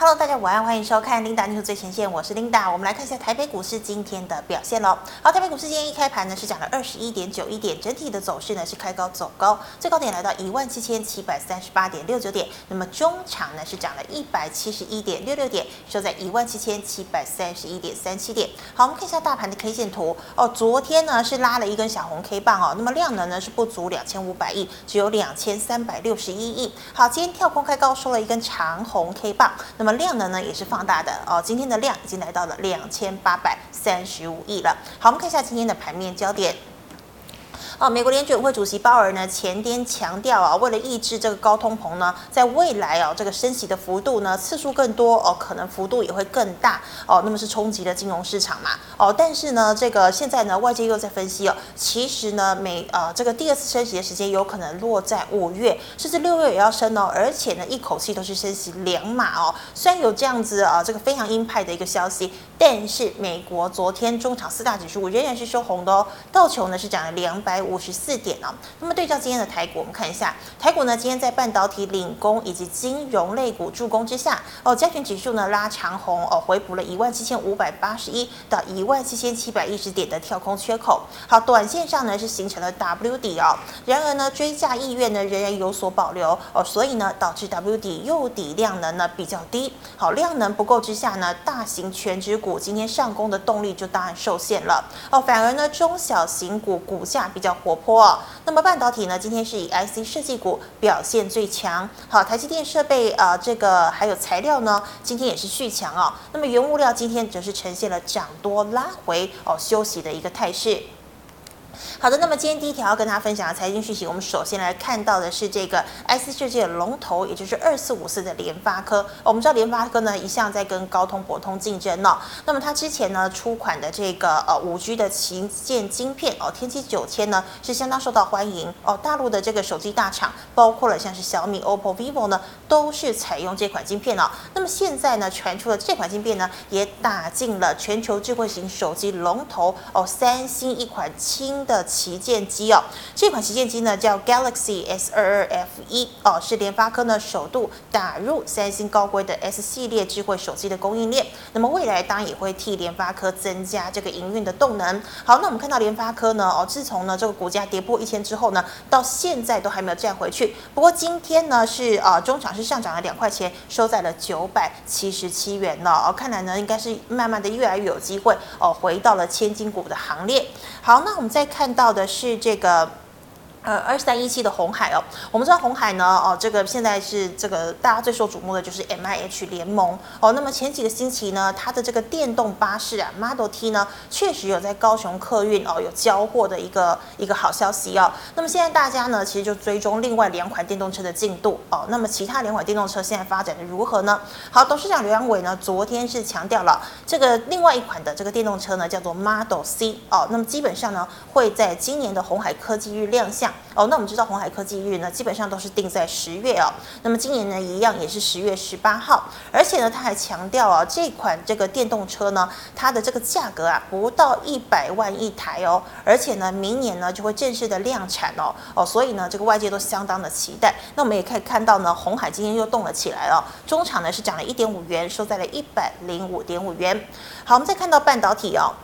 Hello，大家午安，欢迎收看 Linda 最前线，我是 Linda。我们来看一下台北股市今天的表现喽。好，台北股市今天一开盘呢是涨了二十一点九一点，整体的走势呢是开高走高，最高点来到一万七千七百三十八点六九点。那么中场呢是涨了一百七十一点六六点，收在一万七千七百三十一点三七点。好，我们看一下大盘的 K 线图哦。昨天呢是拉了一根小红 K 棒哦，那么量能呢是不足两千五百亿，只有两千三百六十一亿。好，今天跳空开高收了一根长红 K 棒，那么量能呢也是放大的哦，今天的量已经来到了两千八百三十五亿了。好，我们看一下今天的盘面焦点。哦，美国联准会主席鲍尔呢前天强调啊，为了抑制这个高通膨呢，在未来啊这个升息的幅度呢次数更多哦，可能幅度也会更大哦，那么是冲击了金融市场嘛。哦，但是呢这个现在呢外界又在分析哦，其实呢美呃这个第二次升息的时间有可能落在五月，甚至六月也要升哦，而且呢一口气都是升息两码哦，虽然有这样子啊这个非常鹰派的一个消息，但是美国昨天中场四大指数仍然是收红的哦，道琼呢是涨了两百五五十四点哦，那么对照今天的台股，我们看一下台股呢，今天在半导体领攻以及金融类股助攻之下，哦，加权指数呢拉长红哦，回补了一万七千五百八十一到一万七千七百一十点的跳空缺口。好，短线上呢是形成了 W 底哦，然而呢追价意愿呢仍然有所保留哦，所以呢导致 W 底诱底量能呢比较低。好，量能不够之下呢，大型全指股今天上攻的动力就当然受限了哦，反而呢中小型股股价比较活泼哦。那么半导体呢？今天是以 IC 设计股表现最强。好，台积电设备啊、这个还有材料呢，今天也是续强哦。那么原物料今天则是呈现了涨多拉回哦，休息的一个态势。好的，那么今天第一条要跟大家分享的财经讯息，我们首先来看到的是这个 IC 设计的龙头，也就是二四五四的联发科。我们知道联发科呢一向在跟高通、博通竞争哦。那么它之前呢出款的这个呃五 G 的旗舰晶片哦，天玑九千呢是相当受到欢迎哦。大陆的这个手机大厂，包括了像是小米、OPPO、VIVO 呢，都是采用这款晶片哦。那么现在呢传出了这款晶片呢，也打进了全球智慧型手机龙头哦，三星一款轻的旗舰机哦，这款旗舰机呢叫 Galaxy S 二二 F 一哦，是联发科呢首度打入三星高规的 S 系列智慧手机的供应链。那么未来当然也会替联发科增加这个营运的动能。好，那我们看到联发科呢哦，自从呢这个股价跌破一千之后呢，到现在都还没有站回去。不过今天呢是呃中场是上涨了两块钱，收在了九百七十七元了哦。看来呢应该是慢慢的越来越有机会哦，回到了千金股的行列。好，那我们再看。看到的是这个。呃，二三一七的鸿海哦，我们知道鸿海呢，哦，这个现在是这个大家最受瞩目的就是 M I H 联盟哦。那么前几个星期呢，它的这个电动巴士啊，Model T 呢，确实有在高雄客运哦有交货的一个一个好消息哦。那么现在大家呢，其实就追踪另外两款电动车的进度哦。那么其他两款电动车现在发展的如何呢？好，董事长刘扬伟呢，昨天是强调了这个另外一款的这个电动车呢，叫做 Model C 哦。那么基本上呢，会在今年的鸿海科技日亮相。哦，那我们知道红海科技日呢，基本上都是定在十月哦。那么今年呢，一样也是十月十八号。而且呢，他还强调啊，这款这个电动车呢，它的这个价格啊，不到一百万一台哦。而且呢，明年呢就会正式的量产哦。哦，所以呢，这个外界都相当的期待。那我们也可以看到呢，红海今天又动了起来了，中场呢是涨了一点五元，收在了一百零五点五元。好，我们再看到半导体哦。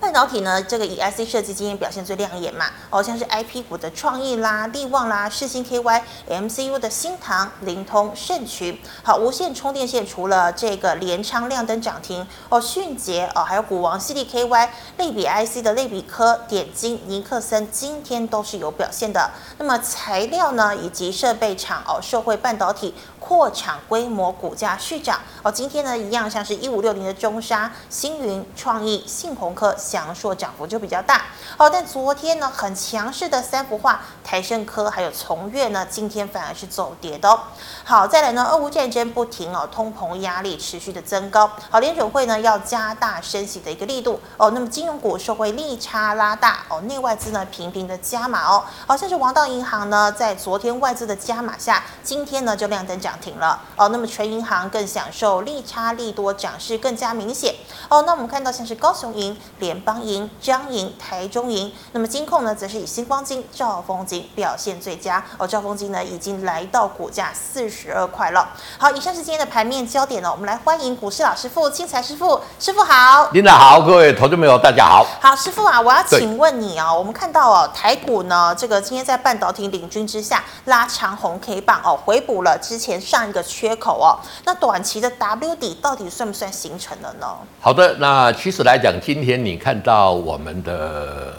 半导体呢，这个以 IC 设计今天表现最亮眼嘛，哦，像是 IP 股的创意啦、力旺啦、世星 KY、MCU 的新唐、凌通、盛群，好，无线充电线除了这个联昌亮灯涨停，哦，迅捷哦，还有股王矽力 KY、类比 IC 的类比科、点金、尼克森今天都是有表现的。那么材料呢，以及设备厂哦，受惠半导体。扩厂规模，股价续涨哦。今天呢，一样像是一五六零的中沙、星云、创意、信鸿科、祥硕涨幅就比较大哦。但昨天呢，很强势的三幅画、台盛科还有崇越呢，今天反而是走跌的哦。好，再来呢，俄乌战争不停哦，通膨压力持续的增高。好，联准会呢要加大升息的一个力度哦。那么金融股受惠利差拉大哦，内外资呢频频的加码哦。好像是王道银行呢，在昨天外资的加码下，今天呢就亮灯涨。停了哦。那么全银行更享受利差利多涨势更加明显哦。那我们看到像是高雄银、联邦银、彰银、台中银，那么金控呢，则是以星光金、兆丰金表现最佳哦。兆丰金呢，已经来到股价四十二块了。好，以上是今天的盘面焦点呢，我们来欢迎股市老师傅、青财师傅，师傅好。领导好，各位投资朋友大家好。好，师傅啊，我要请问你哦，我们看到哦，台股呢，这个今天在半导体领军之下拉长红 K 棒哦，回补了之前上一个缺口哦。那短期的 W 底到底算不算形成了呢？好的，那其实来讲，今天你看到我们的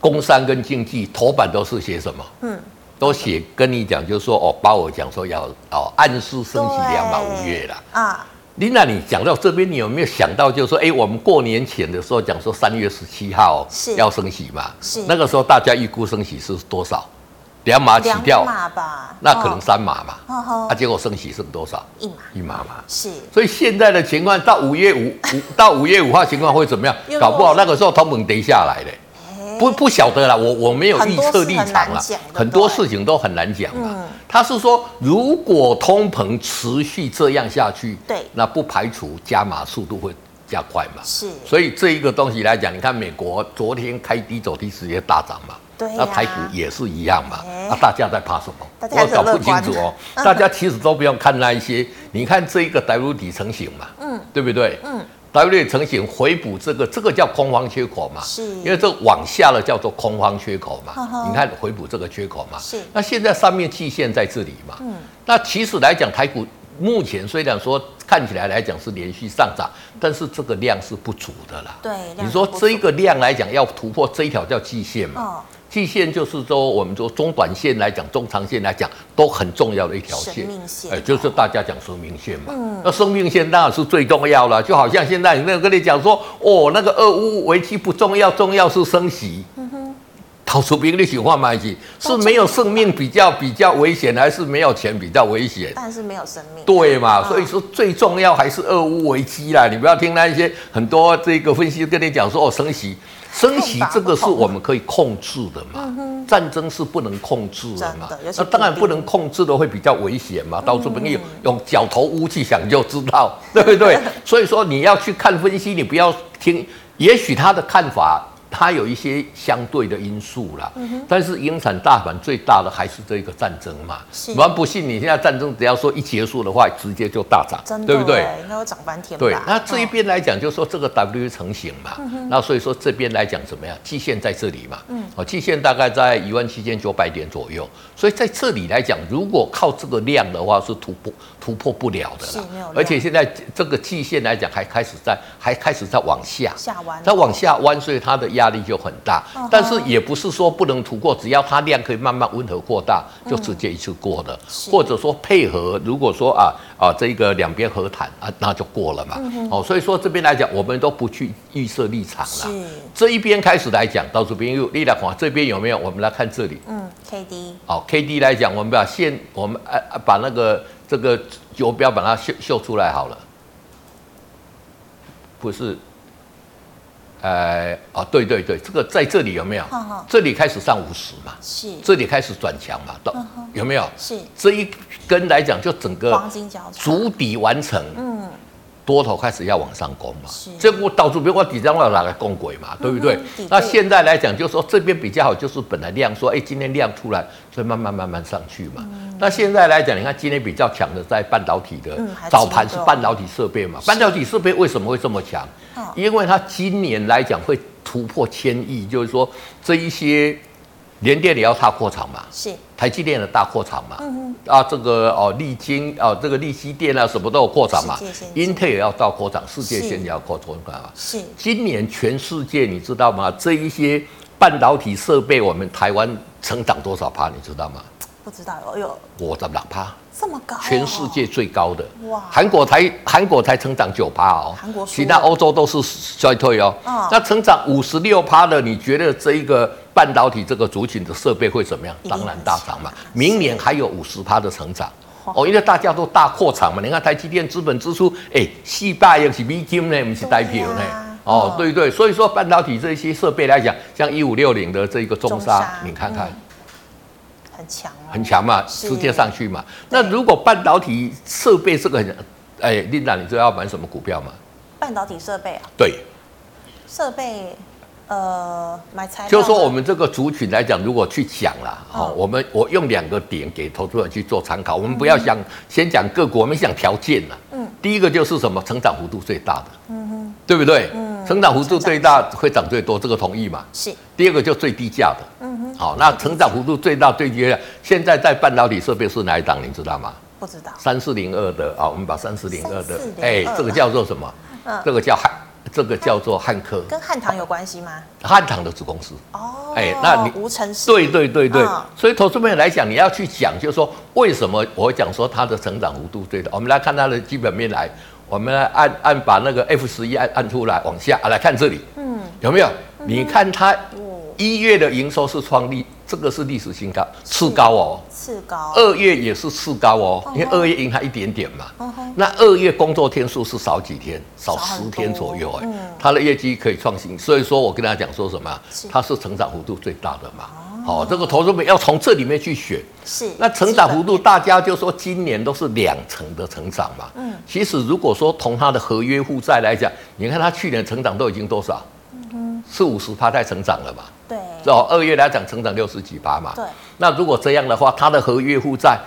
工商跟经济头版都是写什么？嗯，都写跟你讲，就是说哦，鲍尔讲说要哦暗示升息两码五月了啊。琳娜，你讲到这边，你有没有想到，就是说，哎，我们过年前的时候讲说三月十七号要升息嘛？是那个时候大家预估升息是多少？两码起跳，两码吧？那可能三码嘛？哦哦、啊，结果升息剩多少？一码，一码嘛？是。所以现在的情况到五月五五 到五月五号情况会怎么样？搞不好那个时候通膨跌下来的。不不晓得啦，我我没有预测立场啦，很多事情都很难讲嘛。嗯、他是说，如果通膨持续这样下去，对，那不排除加码速度会加快嘛。是，所以这一个东西来讲，你看美国昨天开低走低直接大涨嘛，对、啊，那台股也是一样嘛。那、欸啊、大家在怕什么？我搞不清楚哦。大家其实都不用看那一些，你看这一个 W 底成型嘛，嗯，对不对？嗯。W 成型回补这个，这个叫空方缺口嘛？是，因为这往下了叫做空方缺口嘛。呵呵你看回补这个缺口嘛？是。那现在上面季线在这里嘛？嗯。那其实来讲，台股目前虽然说看起来来讲是连续上涨，但是这个量是不足的啦。对。你说这一个量来讲要突破这一条叫季线嘛？哦。季线就是说，我们说中短线来讲，中长线来讲都很重要的一条线，生命线，哎，就是大家讲生命线嘛。嗯，那生命线当然是最重要了。就好像现在有没有跟你讲说，哦，那个俄乌危机不重要，重要是升息。嗯哼，陶出兵的情况嘛，是没有生命比较比较危险，还是没有钱比较危险？但是没有生命。对嘛？所以说最重要还是俄乌危机啦。你不要听那一些很多这个分析跟你讲说，哦，升息。升息这个是我们可以控制的嘛？战争是不能控制的嘛？那当然不能控制的会比较危险嘛。到处不用用脚头乌去想就知道，对不对？所以说你要去看分析，你不要听，也许他的看法。它有一些相对的因素啦，嗯、但是影响大盘最大的还是这个战争嘛。是，我不信你现在战争只要说一结束的话，直接就大涨，对不对？应该会涨翻天。对，那这一边来讲，就是说这个 W 成型嘛，嗯、那所以说这边来讲怎么样？季线在这里嘛，嗯，哦，季线大概在一万七千九百点左右，所以在这里来讲，如果靠这个量的话，是突破突破不了的了。而且现在这个季线来讲，还开始在还开始在往下。下弯，在往下弯，所以它的压。压力就很大，但是也不是说不能突破，只要它量可以慢慢温和扩大，就直接一次过的，或者说配合，如果说啊啊这个两边和谈啊，那就过了嘛。哦，所以说这边来讲，我们都不去预设立场了。这一边开始来讲，到这边又力量这边有没有？我们来看这里。嗯，K D。好，K D 来讲，我们把线，我们啊把那个这个游标把它秀秀出来好了，不是。呃啊，对对对，这个在这里有没有？呵呵这里开始上五十嘛？是，这里开始转强嘛？到有没有？是，这一根来讲，就整个足底完成。嗯。多头开始要往上攻嘛，是这不导致比如我底张要拿来攻轨嘛，对不对？嗯、那现在来讲，就是说这边比较好，就是本来量说，哎，今天量出来，所以慢慢慢慢上去嘛。嗯、那现在来讲，你看今天比较强的在半导体的、嗯、早盘是半导体设备嘛？是半导体设备为什么会这么强？因为它今年来讲会突破千亿，就是说这一些。联电也要大扩厂嘛？是台积电的大扩厂嘛？嗯嗯啊，这个哦，利晶哦，这个利息电啊，什么都有扩厂嘛。英特尔也要到扩厂，世界先也要扩厂嘛。是今年全世界你知道吗？这一些半导体设备，我们台湾成长多少趴？你知道吗？不知道哎呦，我的两趴。这么高，全世界最高的哇！韩国才韩国才成长九趴哦，韩国其他欧洲都是衰退哦。哦那成长五十六趴的，你觉得这一个半导体这个族群的设备会怎么样？当然大涨嘛。明年还有五十趴的成长哦，因为大家都大扩厂嘛。你看台积电资本支出，哎，四百又是美金呢，不是台币呢。哦，对对，所以说半导体这些设备来讲，像一五六零的这个中沙，你看看。很强哦，很强嘛，直接上去嘛。那如果半导体设备这个很，哎，Linda，你知道要买什么股票吗？半导体设备啊？对，设备。呃，买材料就是说，我们这个族群来讲，如果去讲了，好、哦，我们我用两个点给投资人去做参考。我们不要想、嗯、先讲各国，我们讲条件了。嗯，第一个就是什么？成长幅度最大的，嗯哼，对不对？嗯，成长幅度最大会涨最多，这个同意吗？是。第二个就最低价的，嗯哼，好，那成长幅度最大最低价，现在在半导体设备是哪一档？你知道吗？不知道。三四零二的啊，我们把三四零二的，哎，这个叫做什么？嗯，这个叫汉。这个叫做汉科，跟汉唐有关系吗？汉唐的子公司哦，哎，那你无尘室对对对对，哦、所以投资朋友来讲，你要去讲，就是说为什么我讲说它的成长幅度最大？我们来看它的基本面来，我们来按按把那个 F 十一按按出来，往下来看这里，嗯，有没有？你看它一月的营收是创历。这个是历史新高，次高哦，次高。二月也是次高哦，因为二月赢它一点点嘛。那二月工作天数是少几天，少十天左右哎。它的业绩可以创新，所以说我跟大家讲说什么，它是成长幅度最大的嘛。好，这个投资者要从这里面去选。是。那成长幅度，大家就说今年都是两成的成长嘛。嗯。其实如果说从它的合约负债来讲，你看它去年成长都已经多少？嗯四五十趴在成长了嘛？对，哦，二月来讲成长六十几趴嘛。对，那如果这样的话，它的合约负债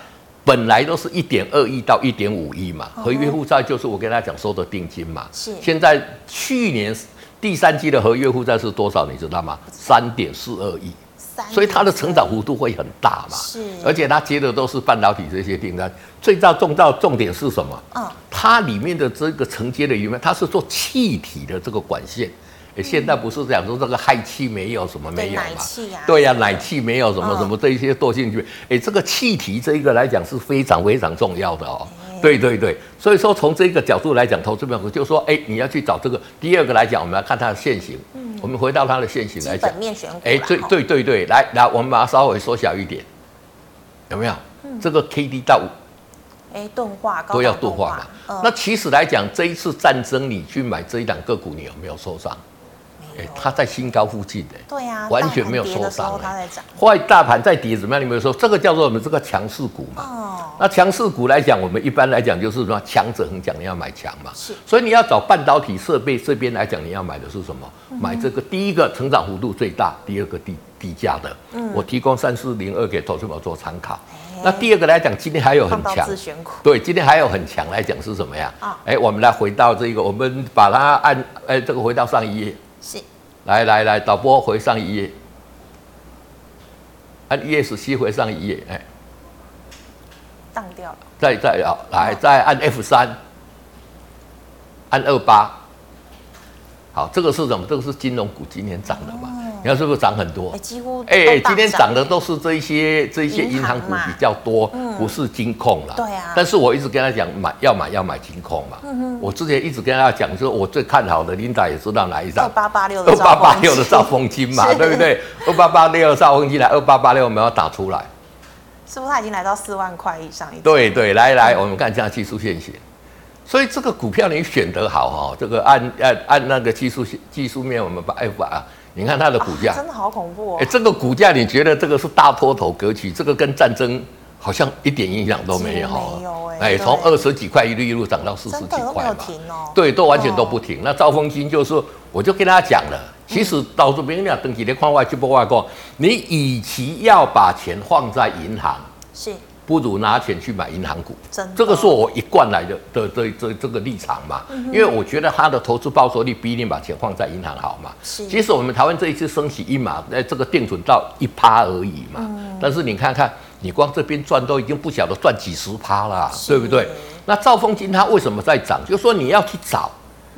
本来都是一点二亿到一点五亿嘛，合约负债就是我跟大家讲收的定金嘛。是，现在去年第三季的合约负债是多少？你知道吗？三点四二亿，所以它的成长幅度会很大嘛。是，而且它接的都是半导体这些订单，最重重到重点是什么？嗯，它里面的这个承接的里面，它是做气体的这个管线。现在不是讲说这个氦气没有什么没有嘛？对呀，奶气没有什么什么这一些惰性去。哎，这个气体这一个来讲是非常非常重要的哦。对对对，所以说从这个角度来讲，投资朋友就说，哎，你要去找这个。第二个来讲，我们要看它的线型。嗯，我们回到它的现形来讲。哎，对对对对，来来，我们把它稍微缩小一点，有没有？这个 K D 到五，哎，钝化都要钝化嘛。那其实来讲，这一次战争，你去买这一档个股，你有没有受伤？哎，它在新高附近的，对呀，完全没有受伤。它在涨，坏大盘在跌怎么样？你没有说这个叫做我们这个强势股嘛？哦，那强势股来讲，我们一般来讲就是说强者恒讲，你要买强嘛。是，所以你要找半导体设备这边来讲，你要买的是什么？买这个第一个成长幅度最大，第二个低低价的。嗯，我提供三四零二给投资宝做参考。那第二个来讲，今天还有很强，对，今天还有很强来讲是什么呀？啊，哎，我们来回到这个，我们把它按，哎，这个回到上一页。是，来来来，导播回上一页，按 ESC 回上一页，哎，当掉了。再再啊，来再按 F 三，按二八，好，这个是什么？这个是金融股今年涨的嘛？你看是不是涨很多？哎，几乎哎哎，今天涨的都是这一些这一些银行股比较多，不是金控了。对啊。但是我一直跟他讲，买要买要买金控嘛。嗯哼。我之前一直跟他讲，说我最看好的，Linda 也知道哪一张。二八八六的。二八八六的兆丰金嘛，对不对？二八八六的兆丰金来，二八八六我们要打出来。是不是它已经来到四万块以上？对对，来来，我们看一下技术线型。所以这个股票你选得好哈，这个按按按那个技术线技术面，我们把 F 啊。你看它的股价、啊，真的好恐怖哦！哎，这个股价，你觉得这个是大坡头格局？这个跟战争好像一点影响都没有。没有哎，从二十几块一路一路涨到四十几块嘛。停哦。对，都完全都不停。哦、那兆丰金就是说，我就跟大家讲了，其实到处别人登记的矿外去不外过，你与其要把钱放在银行，是。不如拿钱去买银行股，这个是我一贯来的的这这这个立场嘛。因为我觉得它的投资报酬率比你把钱放在银行好嘛。是，其实我们台湾这一次升息一码，哎，这个定存到一趴而已嘛。但是你看看，你光这边赚都已经不晓得赚几十趴啦，对不对？那兆丰金它为什么在涨？就是说你要去找，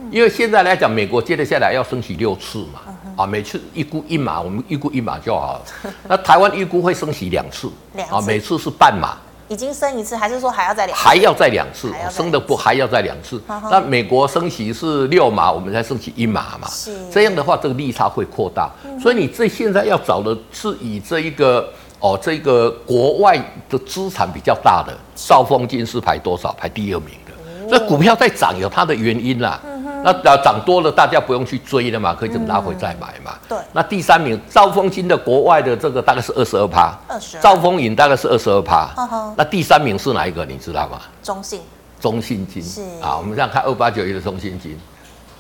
因为现在来讲，美国接着下来要升息六次嘛。啊，每次预估一码，我们预估一码就好了。那台湾预估会升息两次，啊，每次是半码。已经升一次，还是说还要再两？还要再两次，升的不还要再两次？那美国升息是六码，我们才升息一码嘛。是这样的话，这个利差会扩大。所以你这现在要找的是以这一个哦，这个国外的资产比较大的兆丰金是排多少？排第二名的。所以股票在涨有它的原因啦。那涨多了，大家不用去追了嘛，可以等拉回再买嘛。嗯、对。那第三名兆丰金的国外的这个大概是二十二趴，二十二。兆丰银大概是二十二趴。那第三名是哪一个？你知道吗？中信。中信金是啊，我们这样看二八九一的中信金，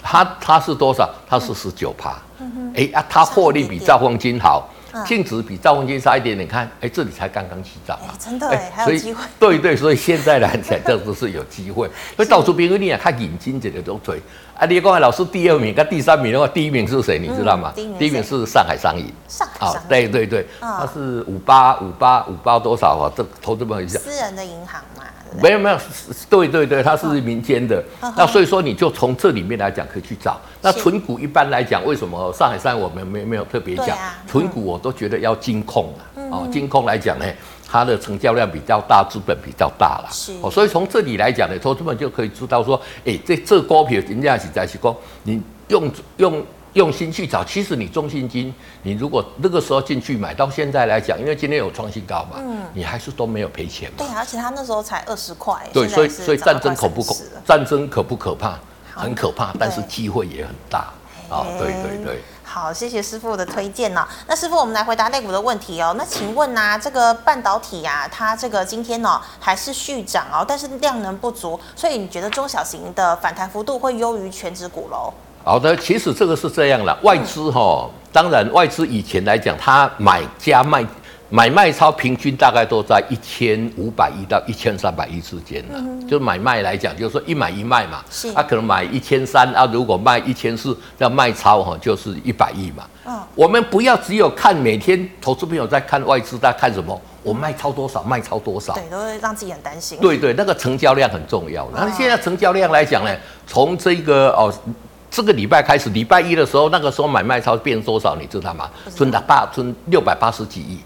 它它是多少？它是十九趴。嗯哼。哎啊，它获利比兆丰金好。净值比兆丰金差一点点，看，哎，这里才刚刚起涨嘛，真的哎，还有机会。对对，所以现在来讲，这都是有机会。所以到处别人你啊，看引金这个都对。啊，你刚才老师第二名跟第三名的话，第一名是谁？你知道吗？第一名是上海商银。上海商银。对对对，它是五八五八五八多少啊？这投资朋友一下。私人的银行嘛。没有没有，对对对，它是民间的。那所以说，你就从这里面来讲，可以去找。那存股一般来讲，为什么上海商我们没没有特别讲？存股我都觉得要金控啊。哦，金控来讲呢，它的成交量比较大，资本比较大了。是。哦，所以从这里来讲呢，投资们就可以知道说，哎，这这股票人家是在是说，你用用。用心去找，其实你中信金，你如果那个时候进去买，到现在来讲，因为今天有创新高嘛，嗯，你还是都没有赔钱嘛。对，而且他那时候才二十块。对，所以所以战争可不可？战争可不可怕？很可怕，但是机会也很大啊！对对对。好，谢谢师傅的推荐呢。那师傅，我们来回答类股的问题哦。那请问呢、啊，这个半导体呀，它这个今天呢还是续涨哦，但是量能不足，所以你觉得中小型的反弹幅度会优于全职股楼？好的，其实这个是这样了，外资哈，当然外资以前来讲，它买加卖买卖超平均大概都在一千五百亿到一千三百亿之间了。就买卖来讲，就是说一买一卖嘛，是，他可能买一千三啊，如果卖一千四，那卖超哈，就是一百亿嘛。嗯，我们不要只有看每天投资朋友在看外资在看什么，我卖超多少，卖超多少，对，都会让自己很担心。对对，那个成交量很重要。那现在成交量来讲呢，从这个哦。这个礼拜开始，礼拜一的时候，那个时候买卖超变多少，你知道吗？存了八存六百八十几亿，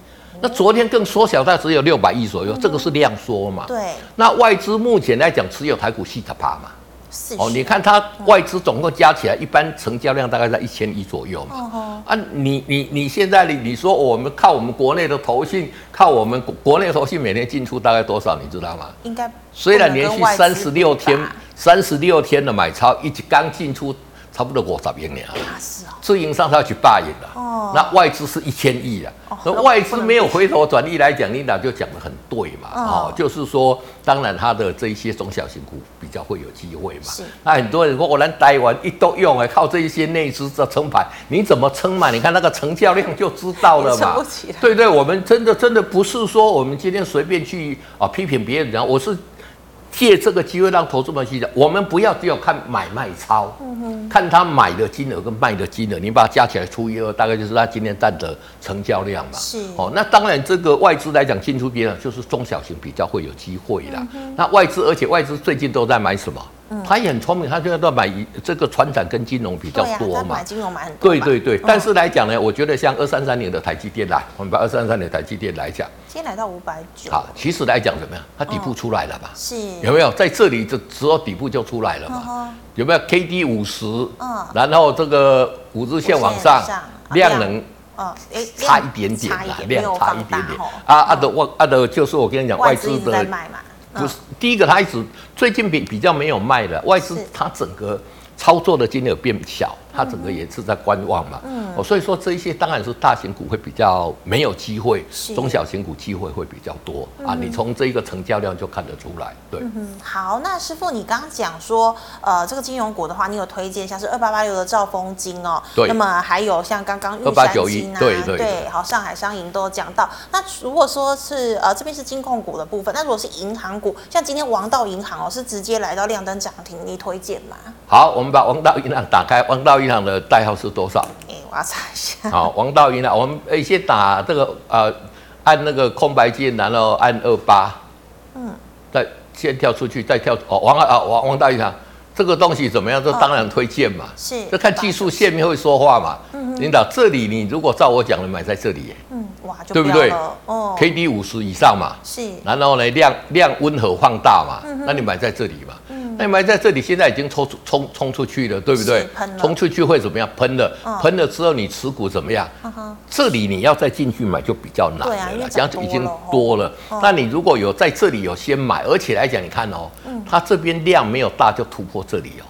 那昨天更缩小到只有六百亿左右，这个是量缩嘛？对。那外资目前来讲持有台股四十趴嘛？哦，你看它外资总共加起来，一般成交量大概在一千亿左右嘛？哦啊，你你你现在你你说我们靠我们国内的投信，靠我们国内投信每天进出大概多少，你知道吗？应该虽然连续三十六天三十六天的买超，一直刚进出。差不多五十亿年啊，是哦，自营商他要去八亿了，哦，那外资是一千亿啊，那外资没有回头转利来讲，领导就讲的很对嘛，哦，就是说，当然他的这一些中小型股比较会有机会嘛，是，那很多人说我能台湾一都用哎，靠这一些内资在撑盘，你怎么撑嘛？你看那个成交量就知道了嘛，对对，我们真的真的不是说我们今天随便去啊批评别人，我是。借这个机会让投资者去讲，我们不要只有看买卖超，嗯、看他买的金额跟卖的金额，你把它加起来除以二，大概就是他今天占的成交量嘛。是哦，那当然这个外资来讲进出边啊，就是中小型比较会有机会啦。那外资，而且外资最近都在买什么？他也很聪明，他就要买这个船产跟金融比较多嘛。买金融买很多。对对对，但是来讲呢，我觉得像二三三年的台积电来，我们把二三三年台积电来讲，今天来到五百九。好，其实来讲怎么样？它底部出来了吧？是。有没有在这里的时候底部就出来了嘛？有没有 K D 五十？嗯。然后这个五日线往上，量能，嗯，差一点点啦，量差一点点。啊啊的外啊的，就是我跟你讲，外资的。不是第一个，他一直最近比比较没有卖的外资，它整个操作的金额变小。它整个也是在观望嘛，嗯，哦，所以说这一些当然是大型股会比较没有机会，中小型股机会会比较多，嗯、啊。你从这一个成交量就看得出来，对。嗯，好，那师傅，你刚刚讲说，呃，这个金融股的话，你有推荐像是二八八六的兆丰金哦，对。那么还有像刚刚玉山金啊，对对，对，好，上海商银都有讲到。那如果说是呃这边是金控股的部分，那如果是银行股，像今天王道银行哦，是直接来到亮灯涨停，你推荐吗？好，我们把王道银行打开，王道。银行的代号是多少？哎，我要查一下。好，王道银行，我们诶先打这个呃，按那个空白键，然后按二八，嗯，再先跳出去，再跳哦，王啊王王道银行。这个东西怎么样？这当然推荐嘛，是，这看技术线面会说话嘛。嗯，领导，这里你如果照我讲的买在这里，嗯，哇，对不对？哦，K D 五十以上嘛，是，然后呢量量温和放大嘛，那你买在这里嘛。那买在这里，现在已经冲出冲冲出去了，对不对？冲出去会怎么样？喷了，喷了之后你持股怎么样？这里你要再进去买就比较难了，这样子已经多了。那你如果有在这里有先买，而且来讲，你看哦，它这边量没有大就突破这里哦。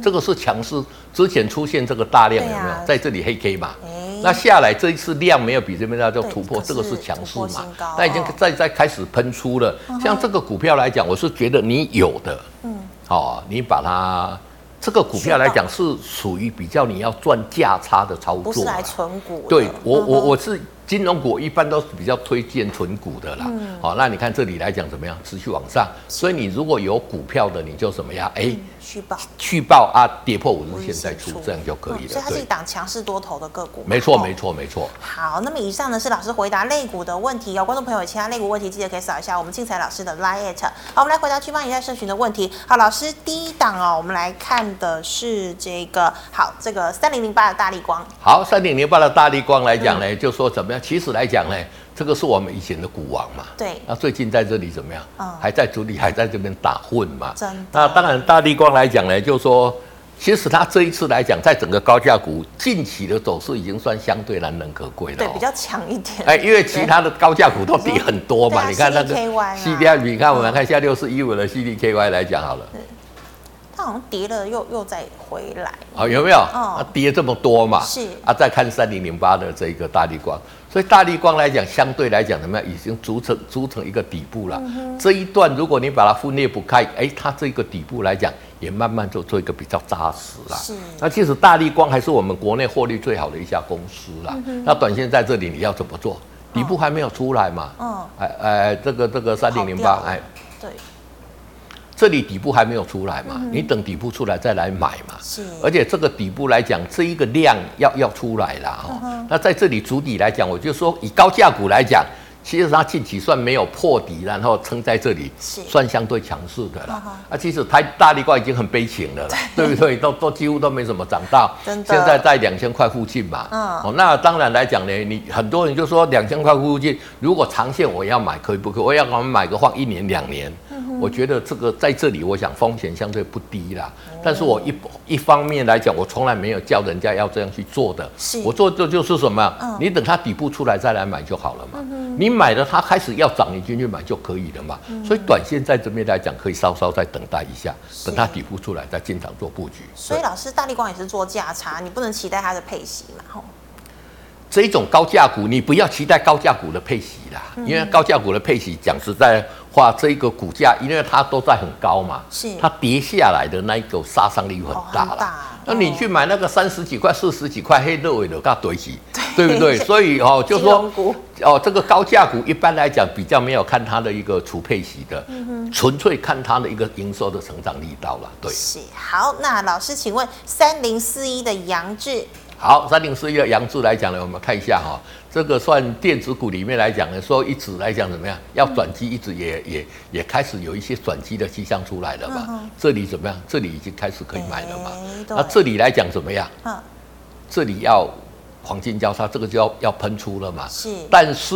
这个是强势，之前出现这个大量有没有？啊、在这里黑 K 嘛？欸、那下来这一次量没有比这边大，就突破，对这个是强势嘛？那已经在在开始喷出了。哦、像这个股票来讲，我是觉得你有的，嗯，哦，你把它这个股票来讲是属于比较你要赚价差的操作，不是来存股。对我我我是。金融股一般都是比较推荐存股的啦，好、嗯哦，那你看这里来讲怎么样？持续往上，所以你如果有股票的，你就怎么样？哎、嗯，续报，续报啊，跌破五日线再出，这样就可以了。嗯、所以它是一档强势多头的个股。没错，没错，没错。好，那么以上呢是老师回答类股的问题。有观众朋友有其他类股问题，记得可以扫一下我们精彩老师的 LINE。好，我们来回答区方一下社群的问题。好，老师第一档哦，我们来看的是这个，好，这个三零零八的大力光。好，三零零八的大力光来讲呢，嗯、就说怎么样？其实来讲呢。这个是我们以前的股王嘛？对。那最近在这里怎么样？嗯，还在主力还在这边打混嘛？那当然，大地光来讲呢，就是说，其实它这一次来讲，在整个高价股近期的走势已经算相对难能可贵了。对，比较强一点。哎，因为其他的高价股都跌很多嘛。你看那个 CDKY，你看我们看一下六四一五的 CDKY 来讲好了。它好像跌了又又再回来。好，有没有？啊，跌这么多嘛？是。啊，再看三零零八的这个大地光。所以大立光来讲，相对来讲怎么样？已经组成组成一个底部了。嗯、这一段如果你把它分裂不开，哎，它这个底部来讲也慢慢就做一个比较扎实了。是。那其实大立光还是我们国内获利最好的一家公司了。嗯、那短线在这里你要怎么做？底部还没有出来嘛？嗯。哎哎，这个这个三零零八，哎，对。这里底部还没有出来嘛？嗯、你等底部出来再来买嘛。是。而且这个底部来讲，这一个量要要出来了哈。嗯、那在这里主底来讲，我就说以高价股来讲，其实它近期算没有破底，然后撑在这里，算相对强势的了。嗯、啊，其实台大力光已经很悲情了，对，对不对？都都几乎都没怎么涨到。真的。现在在两千块附近嘛。嗯。哦，那当然来讲呢，你很多人就说两千块附近，如果长线我要买，可以不可以？我要我们买个放一年两年。我觉得这个在这里，我想风险相对不低啦。但是我一一方面来讲，我从来没有叫人家要这样去做的。是我做的就是什么？你等它底部出来再来买就好了嘛。你买了它开始要涨，你进去买就可以了嘛。所以短线在这边来讲，可以稍稍再等待一下，等它底部出来再进场做布局。所以老师，大力光也是做价差，你不能期待它的配息嘛？吼。这一种高价股，你不要期待高价股的配息啦，因为高价股的配息，讲实在话，这一个股价，因为它都在很高嘛，是它跌下来的那一个杀伤力很大了。哦大啊、那你去买那个三十几块、四十几块黑肉尾的，它堆起，对不对？所以哦，就说哦，这个高价股一般来讲比较没有看它的一个除配息的，纯、嗯、粹看它的一个营收的成长力道了。对，是好。那老师，请问三零四一的杨志。好，三零四一的杨志来讲呢，我们看一下哈，这个算电子股里面来讲呢，说一直来讲怎么样？要转机，一直也也也开始有一些转机的迹象出来了嘛。嗯、这里怎么样？这里已经开始可以买了嘛。欸、那这里来讲怎么样？嗯、这里要黄金交叉，这个就要要喷出了嘛。是，但是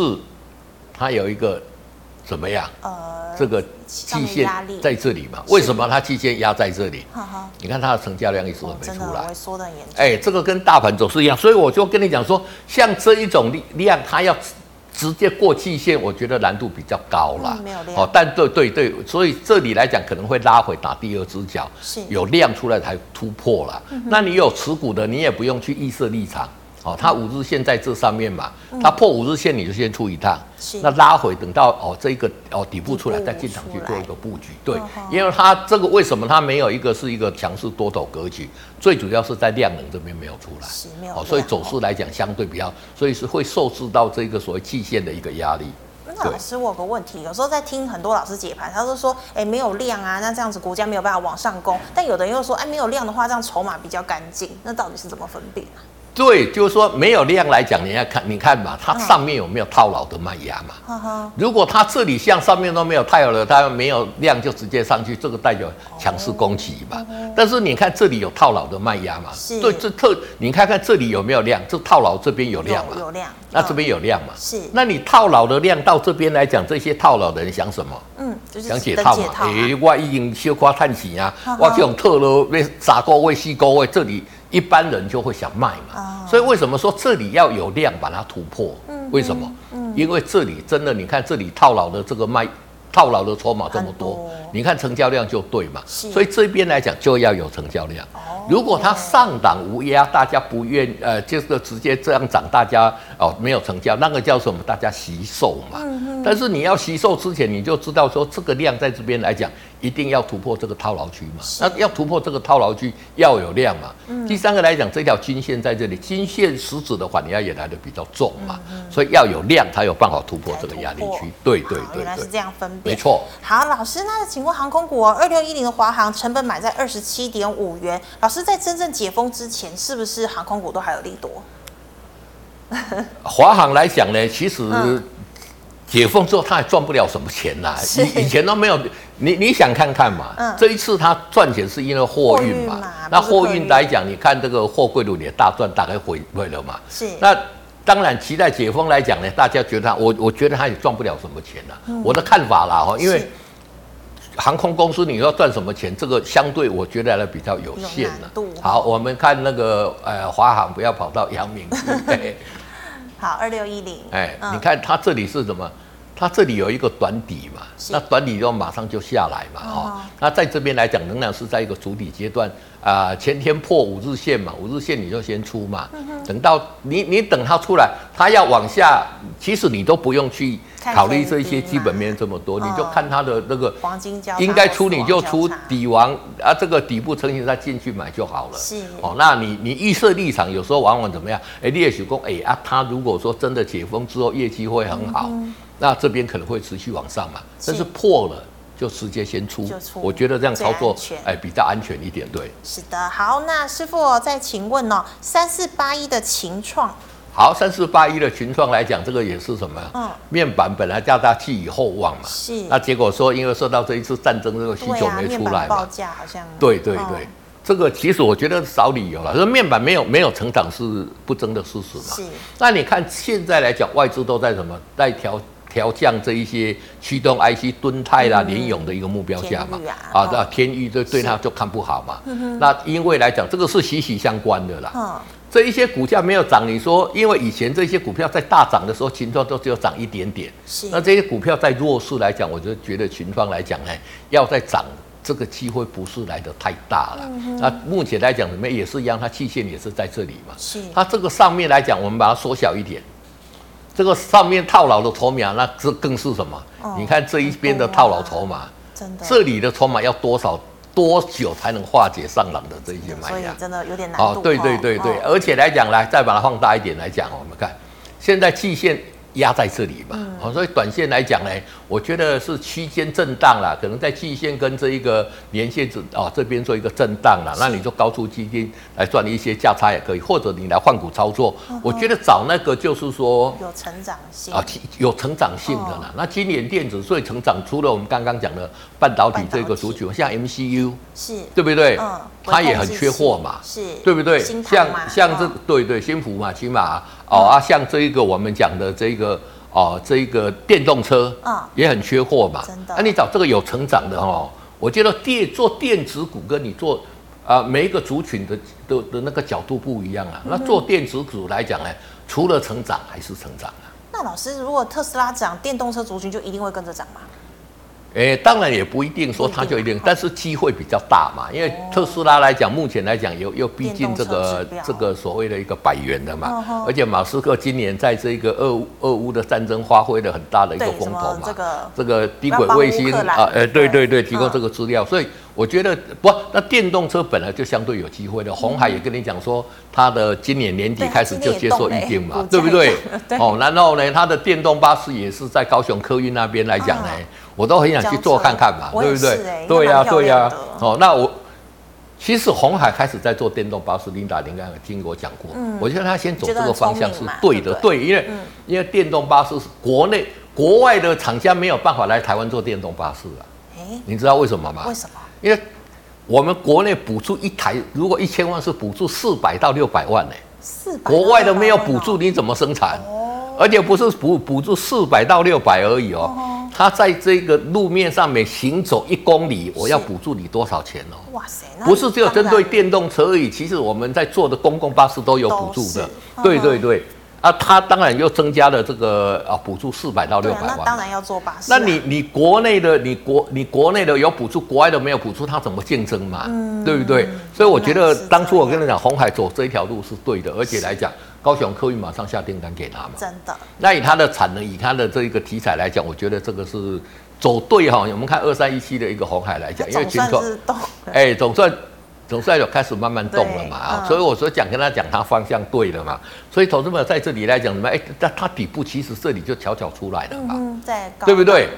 它有一个怎么样？呃。这个季线在这里嘛？为什么它季线压在这里？你看它的成交量一直都没出来，缩得很严重。哎，这个跟大盘走势一样，所以我就跟你讲说，像这一种量，它要直接过季线，我觉得难度比较高了。没有量。哦，但对对对，所以这里来讲可能会拉回打第二只脚，是有量出来才突破了。那你有持股的，你也不用去预设立场。哦，它五日线在这上面嘛，它破五日线你就先出一趟，那拉回等到哦这一个哦底部出来再进场去做一个布局，对，因为它这个为什么它没有一个是一个强势多头格局，最主要是在量能这边没有出来，哦，所以走势来讲相对比较，所以是会受制到这个所谓季线的一个压力。那老师，我有个问题，有时候在听很多老师解盘，他都说，哎，没有量啊，那这样子股价没有办法往上攻，但有的人又说，哎，没有量的话，这样筹码比较干净，那到底是怎么分辨啊？对，就是说没有量来讲，你要看，你看嘛，它上面有没有套牢的卖压嘛？如果它这里像上面都没有套牢的，它没有量就直接上去，这个代表强势攻击嘛。但是你看这里有套牢的卖压嘛？是对，这特你看看这里有没有量？这套牢这边有量嘛？有，有量。那这边有量嘛？是。那你套牢的量到这边来讲，这些套牢的人想什么？嗯，就是、想解套嘛。哎、欸，我已经小夸叹气啊，我这种套牢为三个位、四个位这里。一般人就会想卖嘛，所以为什么说这里要有量把它突破？为什么？因为这里真的，你看这里套牢的这个卖套牢的筹码这么多，多你看成交量就对嘛。所以这边来讲就要有成交量。哦如果它上档无压，大家不愿呃，就是直接这样涨，大家哦没有成交，那个叫什么？大家惜售嘛。嗯、但是你要惜售之前，你就知道说这个量在这边来讲，一定要突破这个套牢区嘛。那要突破这个套牢区，要有量嘛。嗯、第三个来讲，这条均线在这里，均线实质的话，你要也来的比较重嘛。嗯、所以要有量才有办法突破这个压力区。对对对，对，原来是这样分辨。没错。好，老师，那请问航空股哦，二六一零的华航成本买在二十七点五元，老师在真正解封之前，是不是航空股都还有利多？华航来讲呢，其实解封之后他还赚不了什么钱呐、啊，以以前都没有。你你想看看嘛，嗯、这一次他赚钱是因为货运嘛，嘛那货运来讲，你看这个货柜轮也大赚，大概回回了嘛。是。那当然期待解封来讲呢，大家觉得他我我觉得他也赚不了什么钱了、啊，嗯、我的看法啦哈，因为。航空公司你要赚什么钱？这个相对我觉得还比较有限了。好，我们看那个呃华航不要跑到阳明 去。好，二六一零。哎，你看它这里是什么？它这里有一个短底嘛，那短底就马上就下来嘛，哦，那在这边来讲，仍然是在一个主底阶段啊。前天破五日线嘛，五日线你就先出嘛，等到你你等它出来，它要往下，其实你都不用去考虑这些基本面这么多，你就看它的那个黄金交应该出你就出底王啊，这个底部成型再进去买就好了。是哦，那你你预设立场有时候往往怎么样？哎，你也许说哎啊，它如果说真的解封之后业绩会很好。那这边可能会持续往上嘛，但是破了就直接先出，出。我觉得这样操作哎比较安全一点，对。是的，好，那师傅再请问哦，三四八一的情创，好，三四八一的群创来讲，这个也是什么？嗯，面板本来叫它寄以厚望嘛，是，那结果说因为受到这一次战争这个需求没出来嘛，报价好像，对对对，嗯、这个其实我觉得少理由了，说面板没有没有成长是不争的事实嘛，是。那你看现在来讲，外资都在什么？在调？调降这一些驱动 IC 敦泰啦、联咏的一个目标价嘛，啊，那天钰对对它就看不好嘛。那因为来讲，这个是息息相关的啦。这一些股价没有涨，你说，因为以前这些股票在大涨的时候，群创都只有涨一点点。那这些股票在弱势来讲，我就觉得群创来讲呢，要再涨，这个机会不是来的太大了。那目前来讲，什么也是一样，它期限也是在这里嘛。是。它这个上面来讲，我们把它缩小一点。这个上面套牢的筹码，那这更是什么？哦、你看这一边的套牢筹码，真的，这里的筹码要多少多久才能化解上涨的这些卖压？真的有点难度。哦，对对对对，哦、而且来讲，来再把它放大一点来讲，我们看现在季线。压在这里嘛，好，所以短线来讲呢，我觉得是区间震荡啦，可能在季线跟这一个年线这啊这边做一个震荡啦，那你就高出基金来赚一些价差也可以，或者你来换股操作，我觉得找那个就是说有成长性啊，有成长性的啦。那今年电子最成长，除了我们刚刚讲的半导体这个族群，像 MCU 是，对不对？嗯，它也很缺货嘛，是，对不对？像像这对对，新福嘛，起码。哦啊，像这一个我们讲的这个哦，这一个电动车啊，也很缺货嘛。真的。那你找这个有成长的哦，我觉得电做电子股跟你做啊每一个族群的的的那个角度不一样啊。那做电子股来讲呢，除了成长还是成长啊。那老师，如果特斯拉涨，电动车族群就一定会跟着涨吗？诶，当然也不一定说它就一定，但是机会比较大嘛。因为特斯拉来讲，目前来讲又又逼近这个这个所谓的一个百元的嘛。而且马斯克今年在这个俄乌俄乌的战争发挥了很大的一个风头嘛。这个这个低轨卫星啊，诶，对对对，提供这个资料，所以我觉得不，那电动车本来就相对有机会的。鸿海也跟你讲说，它的今年年底开始就接受预定嘛，对不对？哦，然后呢，它的电动巴士也是在高雄客运那边来讲呢。我都很想去做看看嘛，对不对？对呀，对呀。哦，那我其实鸿海开始在做电动巴士，琳达应该有听我讲过。嗯，我觉得他先走这个方向是对的，对，因为因为电动巴士是国内国外的厂家没有办法来台湾做电动巴士啊。哎，你知道为什么吗？为什么？因为我们国内补助一台，如果一千万是补助四百到六百万呢。四百。国外的没有补助，你怎么生产？哦，而且不是补补助四百到六百而已哦。他在这个路面上面行走一公里，我要补助你多少钱哦？哇塞，不是只有针对电动车而已，其实我们在坐的公共巴士都有补助的。对对对，啊，他当然又增加了这个啊补助四百到六百万，那当然要做吧。那你你国内的你国你国内的有补助，国外的没有补助，他怎么竞争嘛？嗯，对不对？所以我觉得当初我跟你讲，鸿海走这一条路是对的，而且来讲，高雄客运马上下订单给他嘛。真的。那以它的产能，以它的这一个题材来讲，我觉得这个是走对哈。我们看二三一七的一个红海来讲，因为群创，哎，总算。总算有开始慢慢动了嘛啊，嗯、所以我说讲跟他讲，他方向对了嘛。所以投资者在这里来讲什么？哎，那它底部其实这里就悄悄出来了嘛，嗯、对不对？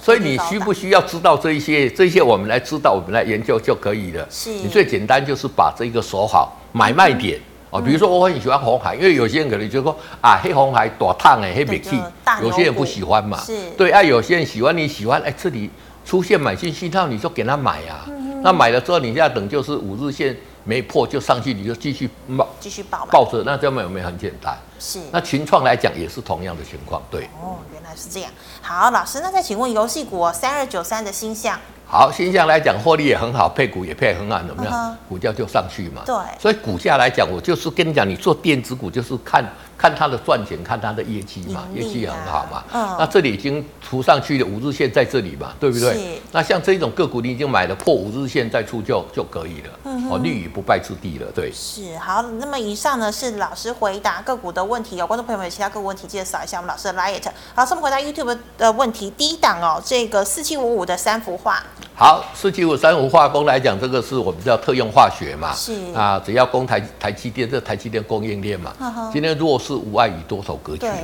所以你需不需要知道这一些？这些我们来知道，我们来研究就可以了。是，你最简单就是把这个守好买卖点哦。比如说我很喜欢红海，因为有些人可能就说啊，黑红海多烫哎，黑美气，有些人不喜欢嘛。是，对啊，有些人喜欢，你喜欢哎，这里出现买进信号，你就给他买啊。嗯那买了之后，你现在等就是五日线没破就上去，你就继续抱，继续抱抱着，那这样有没有很简单？是。那群创来讲也是同样的情况，对。哦，原来是这样。好，老师，那再请问游戏股三二九三的星象。好，鈊象来讲获利也很好，配股也配很好，怎么样？股价就上去嘛。对。所以股价来讲，我就是跟你讲，你做电子股就是看。看它的赚钱，看它的业绩嘛，业绩很好嘛。嗯。那这里已经出上去的，五日线在这里嘛，对不对？是。那像这种个股，你已经买了破五日线再出就就可以了。嗯。哦，立于不败之地了，对。是。好，那么以上呢是老师回答个股的问题。有观众朋友们有其他个股问题，记得扫一下我们老师的 Light。好，我们回答 YouTube 的问题。第一档哦，这个四七五五的三幅画。好，四七五三五化工来讲，这个是我们叫特用化学嘛。是。啊，只要供台台积电，这台积电供应链嘛。呵呵今天如果是无碍于多头格局嘛，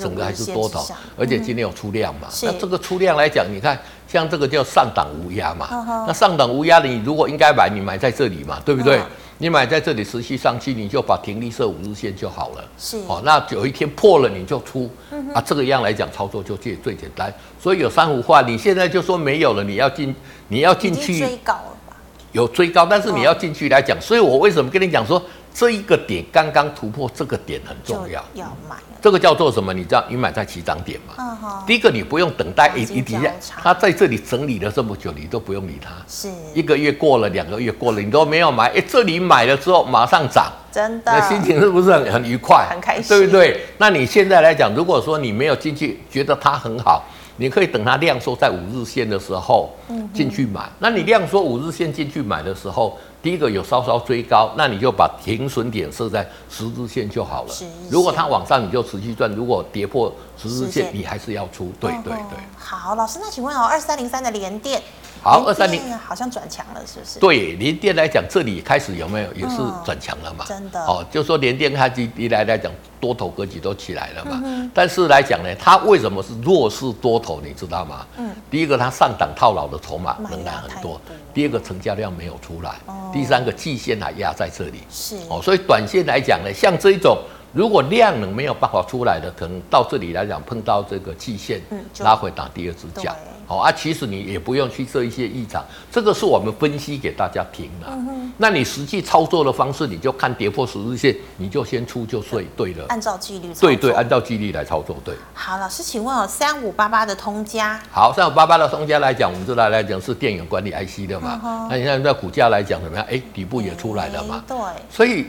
整个还是多头，而且今天有出量嘛。嗯、那这个出量来讲，你看像这个叫上档无压嘛。那上档无压，你如果应该买，你买在这里嘛，对不对？嗯、你买在这里持续上去，你就把停利设五日线就好了。是。哦，那有一天破了你就出。嗯、啊，这个样来讲操作就最最简单。所以有三幅画，你现在就说没有了，你要进，你要进去追高了吧？有追高，但是你要进去来讲，哦、所以我为什么跟你讲说？这一个点刚刚突破，这个点很重要，要买。这个叫做什么？你知道，你买在起涨点嘛？嗯哼。第一个，你不用等待一一点，它在这里整理了这么久，你都不用理它。是。一个月过了，两个月过了，你都没有买，哎，这里买了之后马上涨，真的，那心情是不是很很愉快？很开心，对不对？那你现在来讲，如果说你没有进去，觉得它很好。你可以等它量缩在五日线的时候进去买。那你量缩五日线进去买的时候，第一个有稍稍追高，那你就把停损点设在十日线就好了。如果它往上，你就持续赚；如果跌破十日线，你还是要出。对对对。好，老师，那请问哦，二三零三的连电。好，二三零好像转强了，是不是？对，联电来讲，这里开始有没有也是转强了嘛？真的哦，就说联电它一来来讲，多头格局都起来了嘛。但是来讲呢，它为什么是弱势多头？你知道吗？嗯。第一个，它上档套牢的筹码仍然很多；第二个，成交量没有出来；第三个，季线还压在这里。是哦，所以短线来讲呢，像这一种。如果量能没有办法出来的，可能到这里来讲碰到这个季线，拉回打第二支脚，好啊，其实你也不用去设一些异常，这个是我们分析给大家听的。嗯、那你实际操作的方式，你就看跌破十日线，你就先出就对，对了。按照纪律。对对，按照纪律来操作，对。好，老师，请问哦，三五八八的通家。好，三五八八的通家来讲，我们这来来讲是电源管理 IC 的嘛，嗯、那你看在股价来讲怎么样？哎，底部也出来了嘛。对。所以。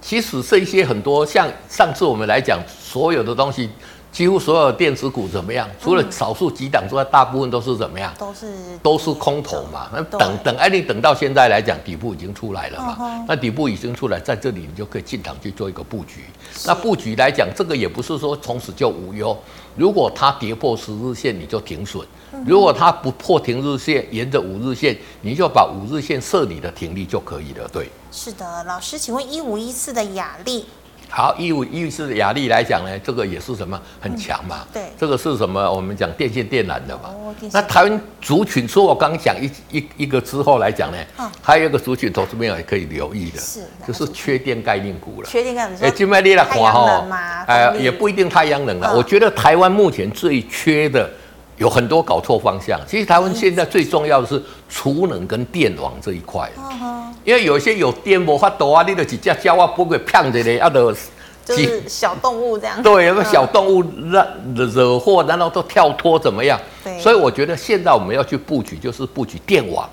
其实这一些很多，像上次我们来讲，所有的东西，几乎所有的电子股怎么样？除了少数几档之外，大部分都是怎么样？都是都是空头嘛。那等等，哎，你等到现在来讲，底部已经出来了嘛？那底部已经出来，在这里你就可以进场去做一个布局。那布局来讲，这个也不是说从此就无忧。如果它跌破十日线，你就停损；如果它不破停日线，沿着五日线，你就把五日线设你的停利就可以了。对。是的，老师，请问一五一四的雅丽。好，一五一四的亚力来讲呢，这个也是什么很强嘛？嗯、对，这个是什么？我们讲电线电缆的嘛。哦、那台湾族群，除我刚刚讲一一一个之后来讲呢，嗯、还有一个族群，投资朋友也可以留意的，是，就是缺电概念股了。缺电概念股，哎，今麦你来看哈，哎，也不一定太阳能了。嗯、我觉得台湾目前最缺的。有很多搞错方向。其实台湾现在最重要的是储能跟电网这一块，因为有些有电无法度啊，你的几只鸟啊不会骗着的，啊的，就是小动物这样。对，有个小动物惹惹祸，然后都跳脱怎么样？对。所以我觉得现在我们要去布局，就是布局电网，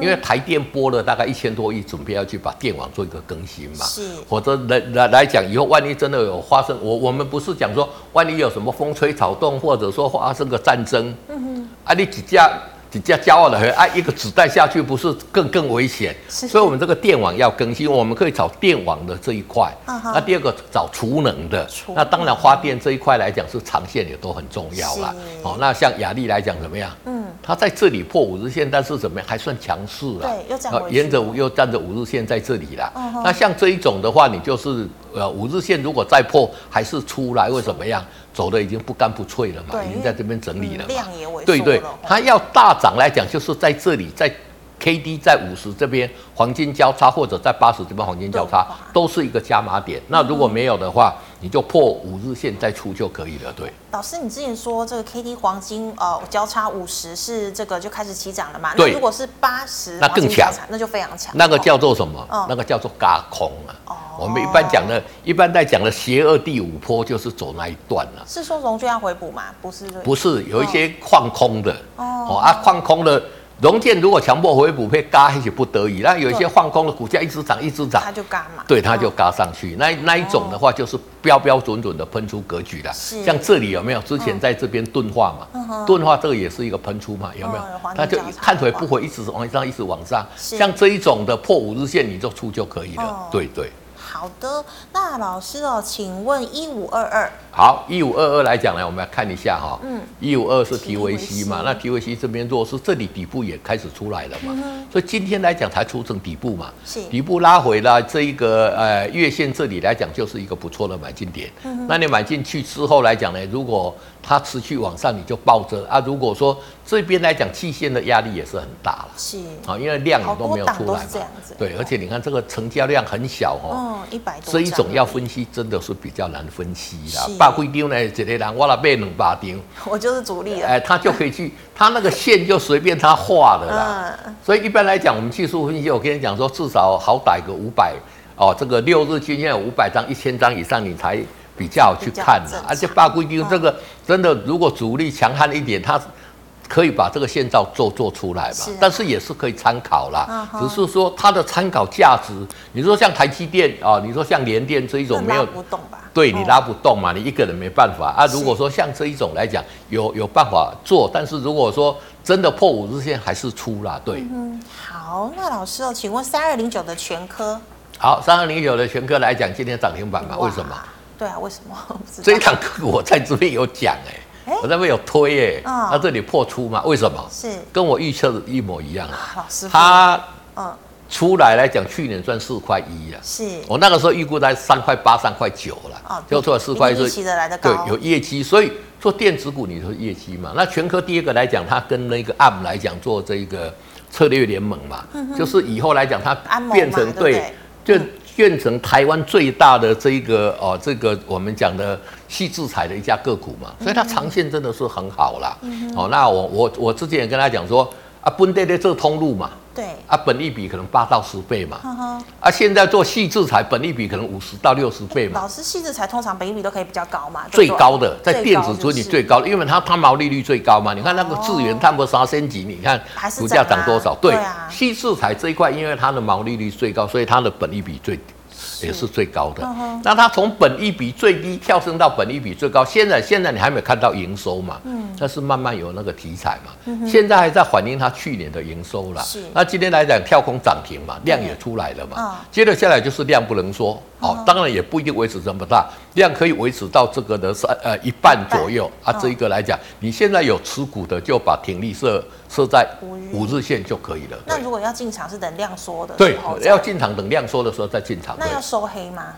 因为台电拨了大概一千多亿，准备要去把电网做一个更新嘛。是，否则来来来讲，以后万一真的有发生，我我们不是讲说，万一有什么风吹草动，或者说发生个战争，嗯哼，啊，你几家？几家骄傲的很，哎，一个子弹下去不是更更危险？所以我们这个电网要更新，我们可以找电网的这一块。Uh huh. 那第二个找储能的，能那当然发电这一块来讲是长线也都很重要啦。是哦，那像雅力来讲怎么样？嗯，它在这里破五日线，但是怎么样还算强势啊？对，又站沿着又站着五日线在这里了。Uh huh. 那像这一种的话，你就是呃五日线如果再破还是出来，会怎么样？走的已经不干不脆了嘛，已经在这边整理了嘛。量也萎缩了。对对，它要大涨来讲，就是在这里，在 K D 在五十这边黄金交叉，或者在八十这边黄金交叉，都是一个加码点。那如果没有的话，你就破五日线再出就可以了。对，老师，你之前说这个 K D 黄金呃交叉五十是这个就开始起涨了嘛？对。如果是八十，那更强，那就非常强。那个叫做什么？那个叫做轧空啊。哦。我们一般讲的，一般在讲的邪恶第五波就是走那一段了。是说融券要回补吗？不是，不是，有一些放空的哦啊，放空的融券如果强迫回补，会嘎还是不得已。那有一些放空的股价一直涨，一直涨，它就嘎嘛。对，它就嘎上去。那那一种的话，就是标标准准的喷出格局了。像这里有没有？之前在这边钝化嘛，钝化这个也是一个喷出嘛，有没有？它就看腿不回，一直往上，一直往上。像这一种的破五日线，你就出就可以了。对对。好的，那老师哦，请问一五二二。好，一五二二来讲呢，我们来看一下哈。嗯，一五二是 TVC 嘛，那 TVC 这边弱势，这里底部也开始出来了嘛。嗯、所以今天来讲才出成底部嘛。是。底部拉回了这一个呃月线这里来讲，就是一个不错的买进点。嗯、那你买进去之后来讲呢，如果它持续往上，你就抱着啊。如果说这边来讲，季线的压力也是很大了。是。啊，因为量都没有出来嘛。对，而且你看这个成交量很小哦。嗯，一百多。这一种要分析真的是比较难分析的。大规丢呢，一个人我来买两百张，我就是主力了。哎，他就可以去，他那个线就随便他画的啦。嗯、所以一般来讲，我们技术分析，我跟你讲说，至少好歹个五百哦，这个六日均线五百张、一千张以上，你才比较去看的。而且大规丢这个真的，如果主力强悍一点，它可以把这个线照做做出来嘛。但是也是可以参考啦，只是说它的参考价值，你说像台积电啊、哦，你说像联电这一种没有不动吧？对，你拉不动嘛，你一个人没办法啊。如果说像这一种来讲，有有办法做，但是如果说真的破五日线，还是出啦。对，嗯，好，那老师哦，请问三二零九的全科，好，三二零九的全科来讲，今天涨停板嘛？为什么？对啊，为什么？这一堂课我在这边有讲哎，我在那边有推哎，那这里破出嘛？为什么？是跟我预测的一模一样啊。老师，他嗯。出来来讲，去年赚四块一啊，是我那个时候预估在三块八、三块九了，哦，就出来四块一，对，有业绩，所以做电子股你说业绩嘛。那全科第一个来讲，它跟那个 ARM 来讲做这个策略联盟嘛，嗯、就是以后来讲它变成对，对，就变成台湾最大的这一个哦，这个我们讲的细制裁的一家个股嘛，所以它长线真的是很好啦。嗯、哦，那我我我之前也跟他讲说啊，本地的这个通路嘛。对啊，本利比可能八到十倍嘛，呵呵啊，现在做细制材，本利比可能五十到六十倍嘛。老师，细制材通常本利比都可以比较高嘛？最高的在电子股里最高的，因为它它毛利率最高嘛。你看那个智源碳波三升级，你看股价涨多少？对，细制材这一块，因为它的毛利率最高，所以它的本利比最低。也是最高的，那它从本一比最低跳升到本一比最高，现在现在你还没有看到营收嘛？嗯，但是慢慢有那个题材嘛。现在还在反映它去年的营收啦。是，那今天来讲跳空涨停嘛，量也出来了嘛。接着下来就是量不能说，哦，当然也不一定维持这么大，量可以维持到这个的三呃一半左右啊。这一个来讲，你现在有持股的就把停利设。设在五日线就可以了。那如果要进场是等量缩的？对，要进场等量缩的时候再进场。那要收黑吗？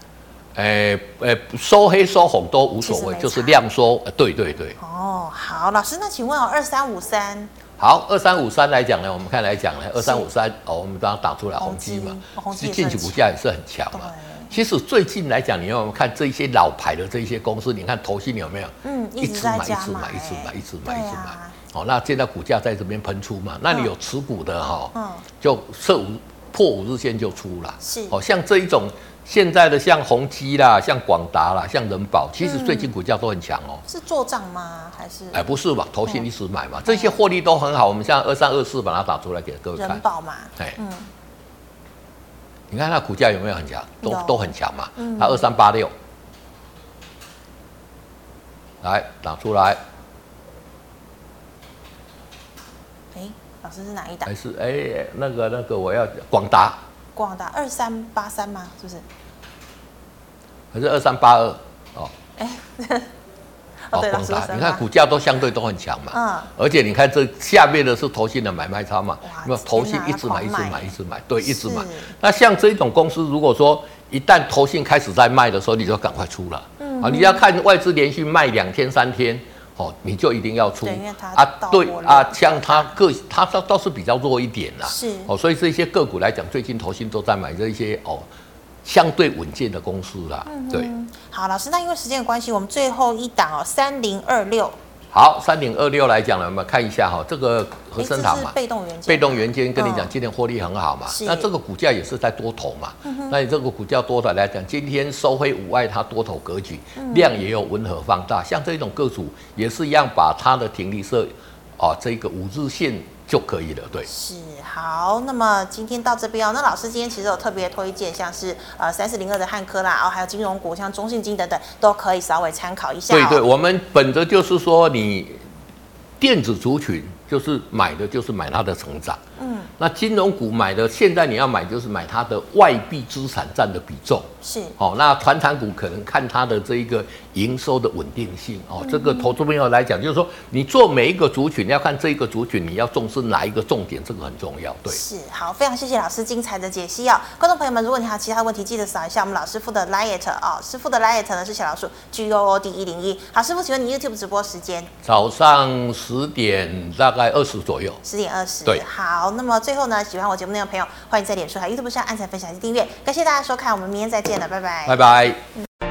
诶诶，收黑收红都无所谓，就是量缩。对对对。哦，好，老师，那请问哦，二三五三。好，二三五三来讲呢，我们看来讲呢，二三五三哦，我们刚刚打出来宏碁嘛，宏碁近期股价也是很强嘛。其实最近来讲，你要看这一些老牌的这一些公司，你看投信有没有？嗯，一直买，一直买，一直买，一直买，一直买，一直买。哦，那现在股价在这边喷出嘛？那你有持股的哈，嗯，就设五破五日线就出了。是，哦，像这一种现在的像宏基啦，像广达啦，像人保，其实最近股价都很强哦。是做账吗？还是？哎，不是吧？投信一直买嘛，这些获利都很好。我们像二三二四把它打出来给各位看。人保嘛，哎，嗯，你看它股价有没有很强？都都很强嘛。它二三八六，来打出来。哎，老师是哪一档？还是哎，那个那个我要广达。广达二三八三吗？是不是？还是二三八二？哦，哎，哦，广达，你看股价都相对都很强嘛。嗯。而且你看这下面的是投信的买卖差嘛？那么投信一直买，一直买，一直买，对，一直买。那像这种公司，如果说一旦投信开始在卖的时候，你就赶快出了。嗯。啊，你要看外资连续卖两天、三天。哦，你就一定要出啊？对啊，像它个，它倒倒是比较弱一点啦。是哦，所以这些个股来讲，最近投信都在买这些哦，相对稳健的公司啦。嗯、对，好，老师，那因为时间的关系，我们最后一档哦，三零二六。好，三零二六来讲呢，我们看一下哈，这个和生堂嘛，被动元件，被动元件跟你讲，今天获利很好嘛，那这个股价也是在多头嘛，那你这个股价多头来讲，今天收回五外，它多头格局，量也有温和放大，像这种个股也是一样，把它的停利设啊这个五日线。就可以了，对，是好。那么今天到这边哦，那老师今天其实有特别推荐，像是呃三四零二的汉科啦，然后还有金融股，像中信金等等，都可以稍微参考一下。对对，我们本着就是说，你电子族群就是买的就是买它的成长。嗯，那金融股买的，现在你要买就是买它的外币资产占的比重是。哦，那传产股可能看它的这一个营收的稳定性哦。这个投资朋友来讲，就是说你做每一个族群你要看这一个族群你要重视哪一个重点，这个很重要。对，是好，非常谢谢老师精彩的解析哦。观众朋友们，如果你还有其他问题，记得扫一下我们老师傅的 LINE 哦。师傅的 liet 呢是小老鼠 G O O D 一零一。好，师傅，请问你 YouTube 直播时间？早上十点大概二十左右。十点二十。对，好，那么。最最后呢，喜欢我节目内容的朋友，欢迎在脸书和 YouTube 上按赞、分享及订阅。感谢大家收看，我们明天再见了，拜拜。拜拜。